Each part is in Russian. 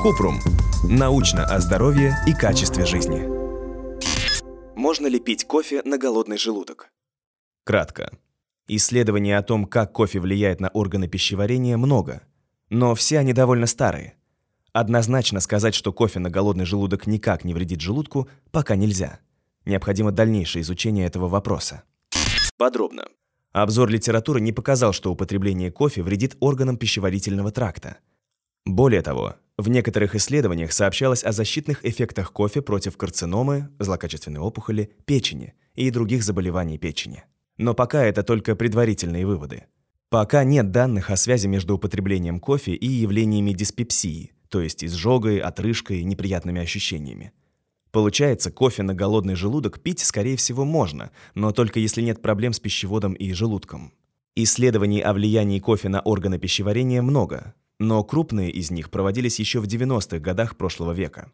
Купрум. Научно о здоровье и качестве жизни. Можно ли пить кофе на голодный желудок? Кратко. Исследований о том, как кофе влияет на органы пищеварения, много. Но все они довольно старые. Однозначно сказать, что кофе на голодный желудок никак не вредит желудку, пока нельзя. Необходимо дальнейшее изучение этого вопроса. Подробно. Обзор литературы не показал, что употребление кофе вредит органам пищеварительного тракта. Более того, в некоторых исследованиях сообщалось о защитных эффектах кофе против карциномы, злокачественной опухоли, печени и других заболеваний печени. Но пока это только предварительные выводы. Пока нет данных о связи между употреблением кофе и явлениями диспепсии, то есть изжогой, отрыжкой, неприятными ощущениями. Получается, кофе на голодный желудок пить, скорее всего, можно, но только если нет проблем с пищеводом и желудком. Исследований о влиянии кофе на органы пищеварения много, но крупные из них проводились еще в 90-х годах прошлого века.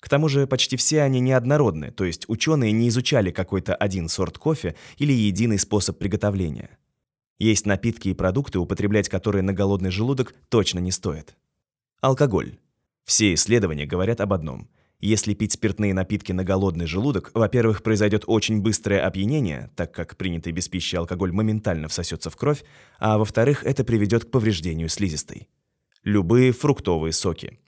К тому же почти все они неоднородны, то есть ученые не изучали какой-то один сорт кофе или единый способ приготовления. Есть напитки и продукты, употреблять которые на голодный желудок точно не стоит. Алкоголь. Все исследования говорят об одном – если пить спиртные напитки на голодный желудок, во-первых, произойдет очень быстрое опьянение, так как принятый без пищи алкоголь моментально всосется в кровь, а во-вторых, это приведет к повреждению слизистой. Любые фруктовые соки.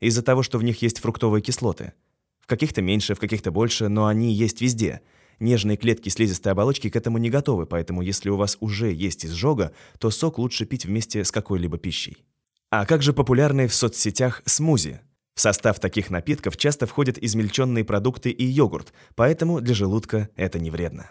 Из-за того, что в них есть фруктовые кислоты. В каких-то меньше, в каких-то больше, но они есть везде. Нежные клетки слизистой оболочки к этому не готовы, поэтому если у вас уже есть изжога, то сок лучше пить вместе с какой-либо пищей. А как же популярные в соцсетях смузи? В состав таких напитков часто входят измельченные продукты и йогурт, поэтому для желудка это не вредно.